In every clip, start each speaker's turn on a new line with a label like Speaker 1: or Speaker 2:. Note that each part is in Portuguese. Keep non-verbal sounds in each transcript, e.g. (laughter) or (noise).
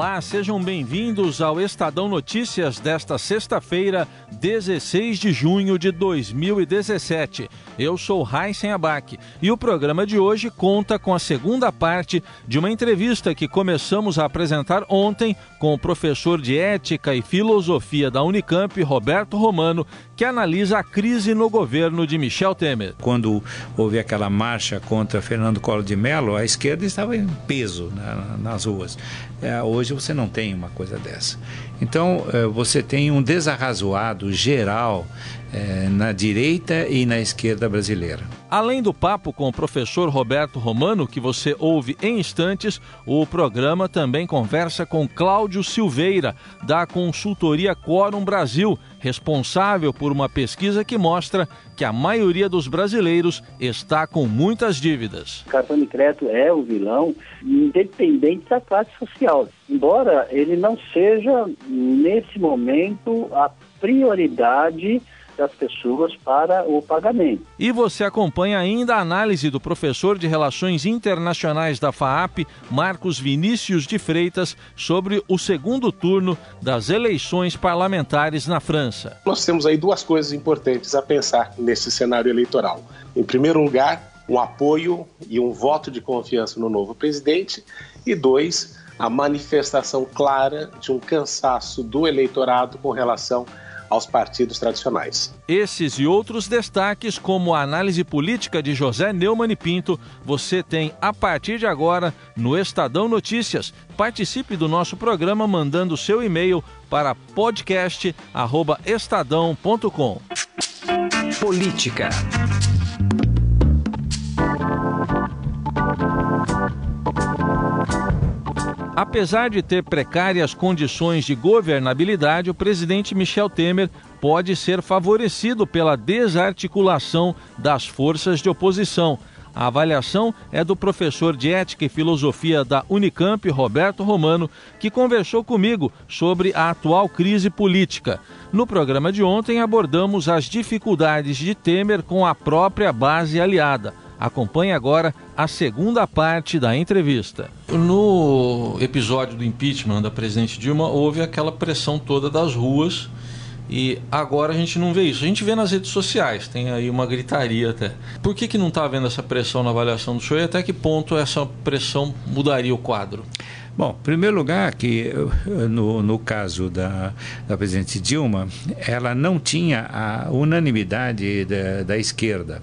Speaker 1: Olá, sejam bem-vindos ao Estadão Notícias desta sexta-feira, 16 de junho de 2017. Eu sou Raíssen Abac e o programa de hoje conta com a segunda parte de uma entrevista que começamos a apresentar ontem com o professor de Ética e Filosofia da Unicamp, Roberto Romano, que analisa a crise no governo de Michel Temer.
Speaker 2: Quando houve aquela marcha contra Fernando Collor de Mello, a esquerda estava em peso na, nas ruas. É, hoje você não tem uma coisa dessa. Então, é, você tem um desarrazoado geral é, na direita e na esquerda brasileira.
Speaker 1: Além do papo com o professor Roberto Romano, que você ouve em instantes, o programa também conversa com Cláudio Silveira, da consultoria Quórum Brasil, responsável por uma pesquisa que mostra que a maioria dos brasileiros está com muitas dívidas.
Speaker 3: O cartão de crédito é o vilão, independente da classe social. Embora ele não seja, nesse momento, a prioridade das pessoas para o pagamento.
Speaker 1: E você acompanha ainda a análise do professor de Relações Internacionais da FAAP, Marcos Vinícius de Freitas, sobre o segundo turno das eleições parlamentares na França.
Speaker 4: Nós temos aí duas coisas importantes a pensar nesse cenário eleitoral. Em primeiro lugar, um apoio e um voto de confiança no novo presidente, e dois, a manifestação clara de um cansaço do eleitorado com relação aos partidos tradicionais.
Speaker 1: Esses e outros destaques, como a análise política de José Neumann e Pinto, você tem a partir de agora no Estadão Notícias. Participe do nosso programa mandando seu e-mail para podcast@estadão.com.
Speaker 5: Política.
Speaker 1: Apesar de ter precárias condições de governabilidade, o presidente Michel Temer pode ser favorecido pela desarticulação das forças de oposição. A avaliação é do professor de Ética e Filosofia da Unicamp, Roberto Romano, que conversou comigo sobre a atual crise política. No programa de ontem abordamos as dificuldades de Temer com a própria base aliada. Acompanhe agora a segunda parte da entrevista. No episódio do impeachment da presidente Dilma, houve aquela pressão toda das ruas e agora a gente não vê isso. A gente vê nas redes sociais, tem aí uma gritaria até. Por que, que não está havendo essa pressão na avaliação do senhor e até que ponto essa pressão mudaria o quadro?
Speaker 2: Bom, em primeiro lugar, que no, no caso da, da presidente Dilma, ela não tinha a unanimidade da, da esquerda.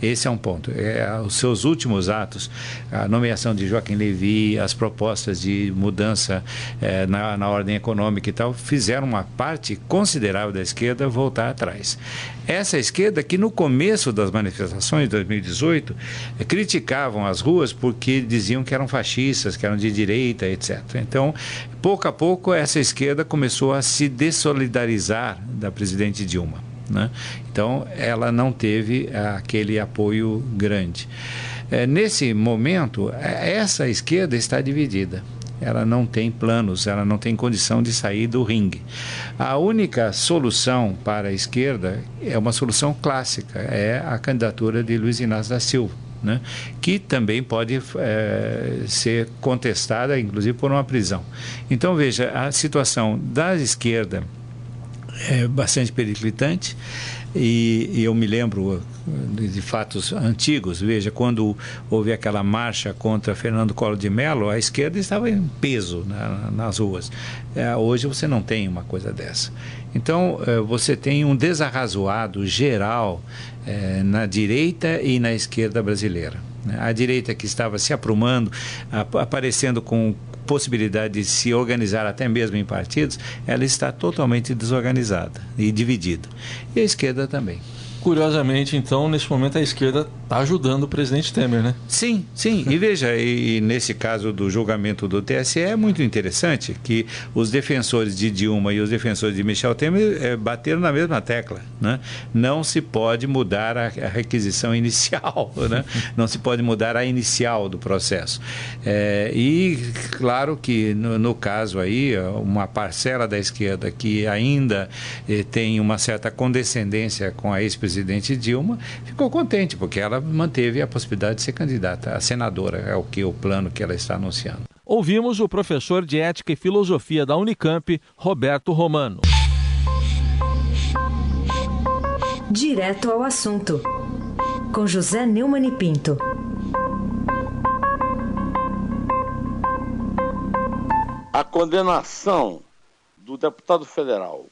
Speaker 2: Esse é um ponto. É, os seus últimos atos, a nomeação de Joaquim Levy, as propostas de mudança é, na, na ordem econômica e tal, fizeram uma parte considerável da esquerda voltar atrás. Essa esquerda que no começo das manifestações de 2018 é, criticavam as ruas porque diziam que eram fascistas, que eram de direita, etc. Então, pouco a pouco, essa esquerda começou a se dessolidarizar da presidente Dilma. Né? Então, ela não teve aquele apoio grande. É, nesse momento, é, essa esquerda está dividida. Ela não tem planos, ela não tem condição de sair do ringue. A única solução para a esquerda é uma solução clássica, é a candidatura de Luiz Inácio da Silva. Né? que também pode é, ser contestada, inclusive por uma prisão. Então, veja, a situação da esquerda é bastante periclitante. E, e, eu me lembro de fatos antigos. Veja, quando houve aquela marcha contra Fernando Collor de Mello, a esquerda estava em peso na, nas ruas. É, hoje você não tem uma coisa dessa. Então, é, você tem um desarrazoado geral é, na direita e na esquerda brasileira. Né? A direita que estava se aprumando, aparecendo com possibilidade de se organizar até mesmo em partidos, ela está totalmente desorganizada e dividida. E a esquerda também.
Speaker 1: Curiosamente, então, nesse momento a esquerda está ajudando o presidente Temer, né?
Speaker 2: Sim, sim. E veja, e nesse caso do julgamento do TSE é muito interessante que os defensores de Dilma e os defensores de Michel Temer é, bateram na mesma tecla, né? Não se pode mudar a, a requisição (laughs) inicial, né? Não se pode mudar a inicial do processo. É, e claro que no, no, caso aí uma parcela da esquerda que ainda eh, tem uma certa condescendência com a ex-presidente Dilma, ficou contente, porque ela manteve a possibilidade de ser candidata a senadora, é o que o plano que ela está anunciando.
Speaker 1: Ouvimos o professor de Ética e Filosofia da Unicamp, Roberto Romano.
Speaker 6: Direto ao assunto, com José Neumann e Pinto.
Speaker 7: A condenação do deputado federal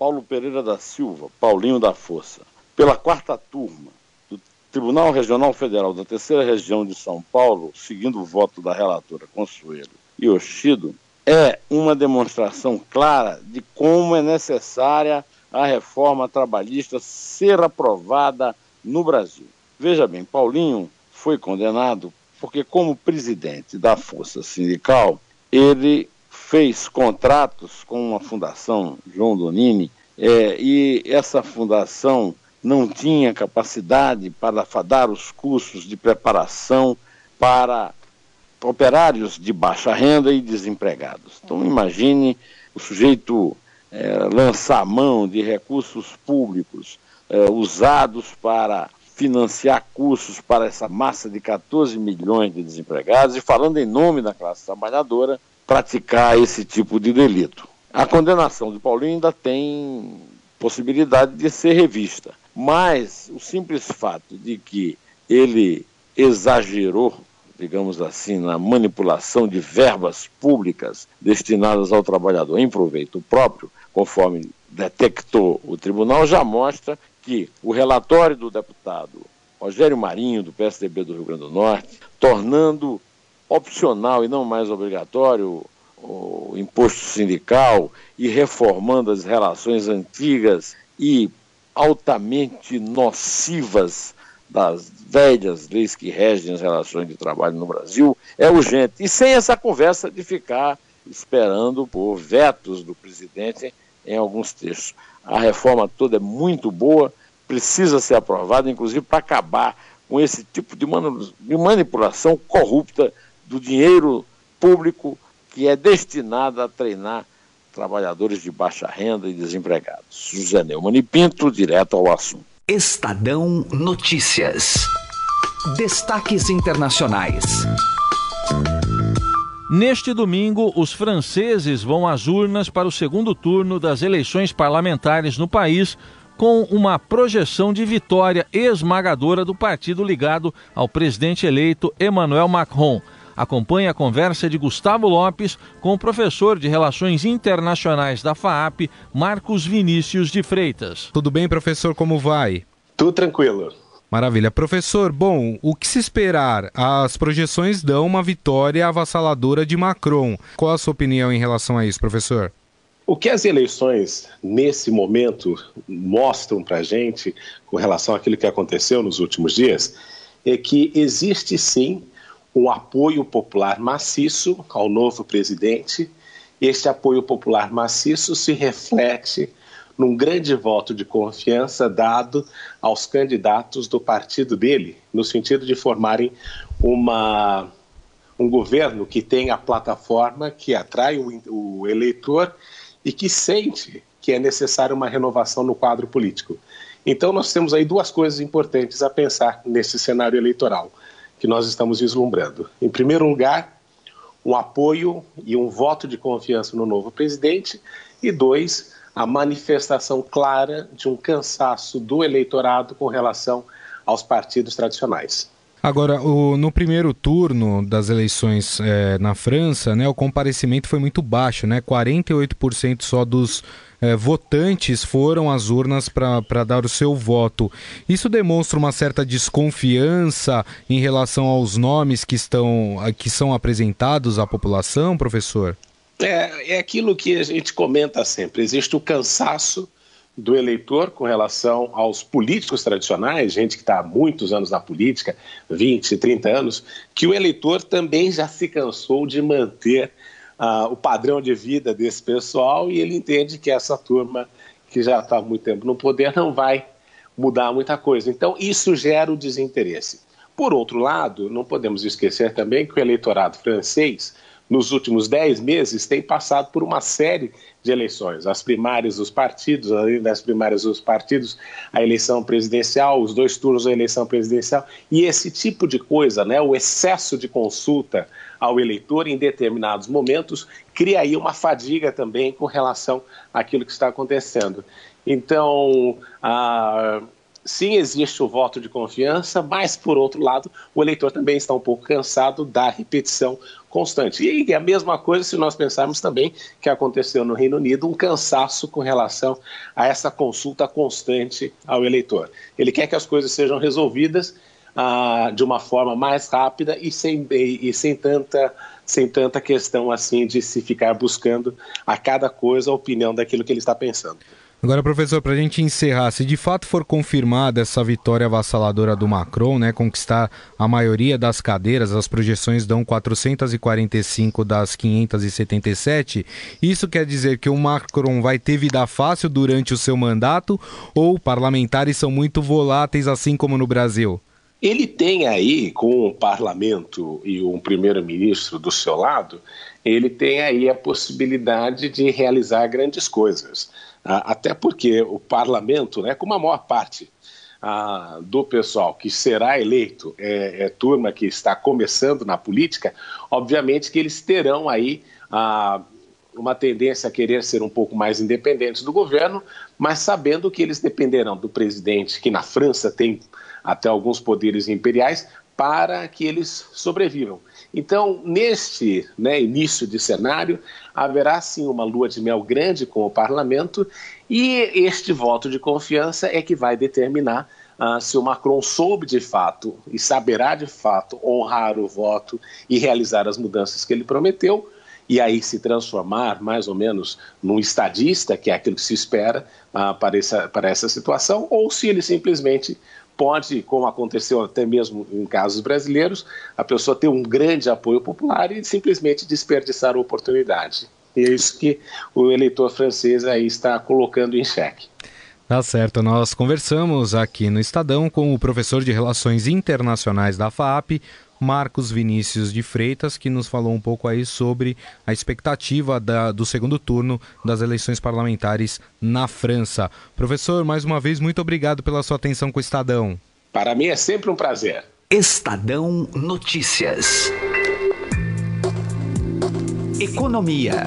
Speaker 7: Paulo Pereira da Silva, Paulinho da Força, pela quarta turma do Tribunal Regional Federal da Terceira Região de São Paulo, seguindo o voto da relatora Consuelo Yoshido, é uma demonstração clara de como é necessária a reforma trabalhista ser aprovada no Brasil. Veja bem, Paulinho foi condenado porque, como presidente da Força Sindical, ele fez contratos com uma fundação, João Donini, é, e essa fundação não tinha capacidade para dar os cursos de preparação para operários de baixa renda e desempregados. Então, imagine o sujeito é, lançar mão de recursos públicos é, usados para financiar cursos para essa massa de 14 milhões de desempregados e falando em nome da classe trabalhadora, praticar esse tipo de delito. A condenação de Paulinho ainda tem possibilidade de ser revista, mas o simples fato de que ele exagerou, digamos assim, na manipulação de verbas públicas destinadas ao trabalhador em proveito próprio, conforme detectou o tribunal, já mostra que o relatório do deputado Rogério Marinho, do PSDB do Rio Grande do Norte, tornando opcional e não mais obrigatório o imposto sindical e reformando as relações antigas e altamente nocivas das velhas leis que regem as relações de trabalho no Brasil é urgente. E sem essa conversa de ficar esperando por vetos do presidente em alguns textos. A reforma toda é muito boa, precisa ser aprovada, inclusive para acabar com esse tipo de manipulação corrupta do dinheiro público que é destinado a treinar trabalhadores de baixa renda e desempregados. José Neumann e Pinto, direto ao assunto.
Speaker 5: Estadão Notícias. Destaques internacionais.
Speaker 1: Neste domingo, os franceses vão às urnas para o segundo turno das eleições parlamentares no país, com uma projeção de vitória esmagadora do partido ligado ao presidente eleito Emmanuel Macron. Acompanhe a conversa de Gustavo Lopes com o professor de Relações Internacionais da FAAP, Marcos Vinícius de Freitas.
Speaker 8: Tudo bem, professor? Como vai?
Speaker 4: Tudo tranquilo.
Speaker 8: Maravilha. Professor, bom, o que se esperar? As projeções dão uma vitória avassaladora de Macron. Qual a sua opinião em relação a isso, professor?
Speaker 4: O que as eleições, nesse momento, mostram para a gente, com relação àquilo que aconteceu nos últimos dias, é que existe sim um apoio popular maciço ao novo presidente. Este apoio popular maciço se reflete num grande voto de confiança dado aos candidatos do partido dele, no sentido de formarem uma, um governo que tenha a plataforma que atrai o, o eleitor e que sente que é necessária uma renovação no quadro político. Então, nós temos aí duas coisas importantes a pensar nesse cenário eleitoral que nós estamos vislumbrando. Em primeiro lugar, um apoio e um voto de confiança no novo presidente, e dois, a manifestação clara de um cansaço do eleitorado com relação aos partidos tradicionais.
Speaker 8: Agora, o, no primeiro turno das eleições é, na França, né, o comparecimento foi muito baixo, né? 48% só dos é, votantes foram às urnas para dar o seu voto. Isso demonstra uma certa desconfiança em relação aos nomes que, estão, que são apresentados à população, professor?
Speaker 4: É, é aquilo que a gente comenta sempre: existe o cansaço do eleitor com relação aos políticos tradicionais, gente que está há muitos anos na política, 20, 30 anos, que o eleitor também já se cansou de manter uh, o padrão de vida desse pessoal e ele entende que essa turma que já está há muito tempo no poder não vai mudar muita coisa. Então, isso gera o desinteresse. Por outro lado, não podemos esquecer também que o eleitorado francês, nos últimos dez meses, tem passado por uma série de eleições. As primárias dos partidos, além das primárias dos partidos, a eleição presidencial, os dois turnos da eleição presidencial. E esse tipo de coisa, né, o excesso de consulta ao eleitor em determinados momentos, cria aí uma fadiga também com relação àquilo que está acontecendo. Então, a sim existe o voto de confiança, mas, por outro lado, o eleitor também está um pouco cansado da repetição constante. E é a mesma coisa se nós pensarmos também que aconteceu no Reino Unido um cansaço com relação a essa consulta constante ao eleitor. Ele quer que as coisas sejam resolvidas ah, de uma forma mais rápida e sem, e, e sem tanta sem tanta questão assim de se ficar buscando a cada coisa a opinião daquilo que ele está pensando.
Speaker 8: Agora, professor, para a gente encerrar, se de fato for confirmada essa vitória avassaladora do Macron, né, conquistar a maioria das cadeiras, as projeções dão 445 das 577, isso quer dizer que o Macron vai ter vida fácil durante o seu mandato ou parlamentares são muito voláteis, assim como no Brasil?
Speaker 4: Ele tem aí, com o parlamento e um primeiro-ministro do seu lado, ele tem aí a possibilidade de realizar grandes coisas. Ah, até porque o parlamento, né, como a maior parte ah, do pessoal que será eleito é, é, turma que está começando na política, obviamente que eles terão aí ah, uma tendência a querer ser um pouco mais independentes do governo, mas sabendo que eles dependerão do presidente, que na França tem até alguns poderes imperiais, para que eles sobrevivam. Então, neste né, início de cenário, haverá sim uma lua de mel grande com o parlamento e este voto de confiança é que vai determinar uh, se o Macron soube de fato e saberá de fato honrar o voto e realizar as mudanças que ele prometeu e aí se transformar mais ou menos num estadista, que é aquilo que se espera uh, para, essa, para essa situação, ou se ele simplesmente pode, como aconteceu até mesmo em casos brasileiros, a pessoa ter um grande apoio popular e simplesmente desperdiçar a oportunidade. E é isso que o eleitor francês aí está colocando em xeque.
Speaker 8: Tá certo, nós conversamos aqui no Estadão com o professor de Relações Internacionais da FAP, Marcos Vinícius de Freitas, que nos falou um pouco aí sobre a expectativa da, do segundo turno das eleições parlamentares na França. Professor, mais uma vez, muito obrigado pela sua atenção com o Estadão.
Speaker 4: Para mim é sempre um prazer.
Speaker 5: Estadão Notícias. Economia.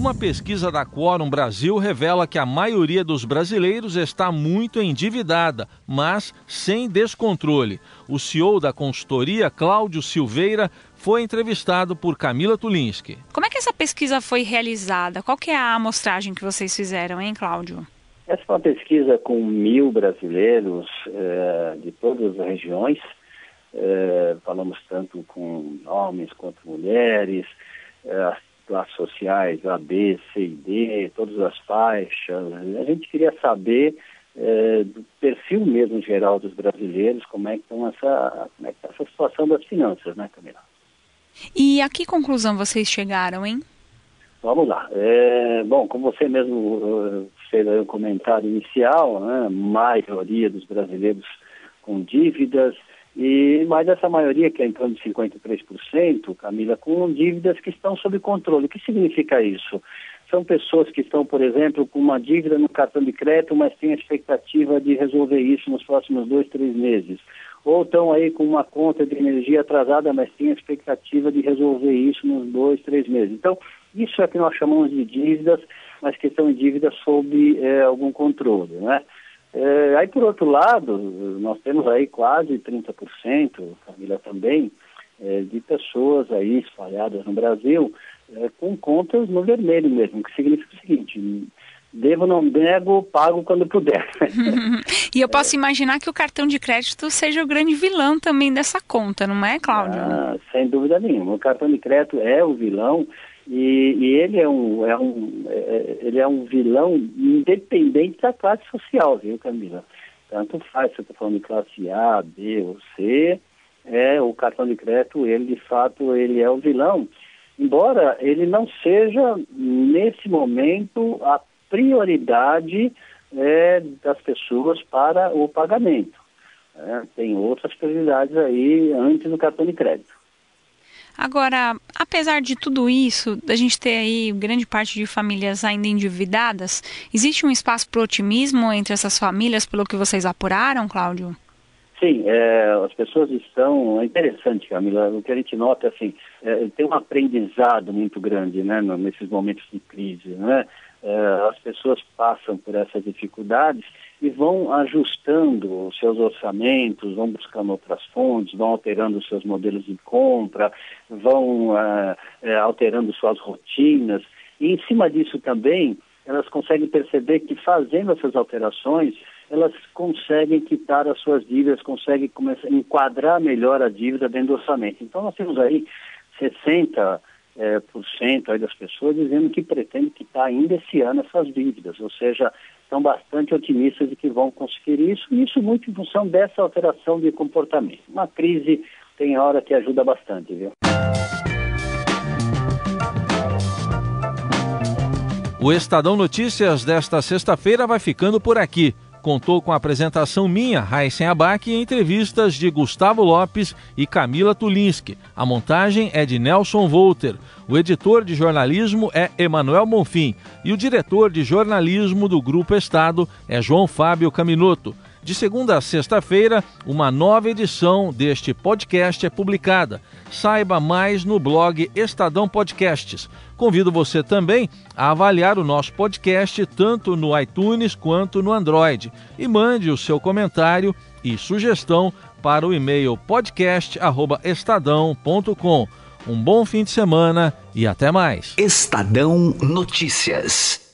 Speaker 1: Uma pesquisa da Quorum Brasil revela que a maioria dos brasileiros está muito endividada, mas sem descontrole. O CEO da consultoria, Cláudio Silveira, foi entrevistado por Camila Tulinski.
Speaker 9: Como é que essa pesquisa foi realizada? Qual que é a amostragem que vocês fizeram, hein, Cláudio?
Speaker 3: Essa foi uma pesquisa com mil brasileiros eh, de todas as regiões. Eh, falamos tanto com homens quanto mulheres, eh, classes sociais, A, B, C e D, todas as faixas. A gente queria saber é, do perfil mesmo geral dos brasileiros, como é que estão essa, como é que está essa situação das finanças, né, Camila?
Speaker 9: E a que conclusão vocês chegaram, hein?
Speaker 3: Vamos lá. É, bom, como você mesmo uh, fez um comentário inicial, né, maioria dos brasileiros com dívidas, e, mas essa maioria, que é em torno de 53%, Camila, com dívidas que estão sob controle. O que significa isso? São pessoas que estão, por exemplo, com uma dívida no cartão de crédito, mas têm a expectativa de resolver isso nos próximos dois, três meses. Ou estão aí com uma conta de energia atrasada, mas têm a expectativa de resolver isso nos dois, três meses. Então, isso é que nós chamamos de dívidas, mas que estão em dívidas sob é, algum controle, né? É, aí, por outro lado, nós temos aí quase 30%, Camila também, é, de pessoas aí espalhadas no Brasil é, com contas no vermelho mesmo, que significa o seguinte, devo, não nego, pago quando puder. (laughs)
Speaker 9: e eu posso imaginar que o cartão de crédito seja o grande vilão também dessa conta, não é, Cláudio?
Speaker 3: Ah, sem dúvida nenhuma. O cartão de crédito é o vilão E, e, ele é um, é um é, ele é um vilão independente da classe social, viu, Camila? Tanto faz, você está falando de classe A, B ou C, é o cartão de crédito, ele de fato ele é o vilão, embora ele não seja nesse momento a prioridade é, das pessoas para o pagamento. É, tem outras prioridades aí antes do cartão de crédito.
Speaker 9: Agora, apesar de tudo isso, da gente ter aí grande parte de famílias ainda endividadas, existe um espaço para otimismo entre essas famílias, pelo que vocês apuraram, Cláudio?
Speaker 3: Sim, é, as pessoas estão. É interessante, Camila. O que a gente nota assim, é, tem um aprendizado muito grande, né, nesses momentos de crise, né? É, as pessoas passam por essas dificuldades e vão ajustando os seus orçamentos, vão buscando outras fontes, vão alterando os seus modelos de compra, vão é, é, alterando suas rotinas. E em cima disso também, elas conseguem perceber que fazendo essas alterações, elas conseguem quitar as suas dívidas, conseguem começar a enquadrar melhor a dívida dentro do orçamento. Então nós temos aí 60 é, por cento das pessoas dizendo que pretende quitar ainda esse ano essas dívidas, ou seja, estão bastante otimistas de que vão conseguir isso, e isso muito em função dessa alteração de comportamento. Uma crise tem hora que ajuda bastante, viu?
Speaker 1: O Estadão Notícias desta sexta-feira vai ficando por aqui contou com a apresentação minha, Raíssen Abac, e entrevistas de Gustavo Lopes e Camila Tulinski. A montagem é de Nelson Volter. O editor de jornalismo é Emanuel Monfim e o diretor de jornalismo do Grupo Estado é João Fábio Caminoto. De segunda a sexta-feira, uma nova edição deste podcast é publicada. Saiba mais no blog Estadão Podcasts. Convido você também a avaliar o nosso podcast tanto no iTunes quanto no Android e mande o seu comentário e sugestão para o e-mail podcast@estadão.com. Um bom fim de semana e até mais.
Speaker 5: Estadão Notícias.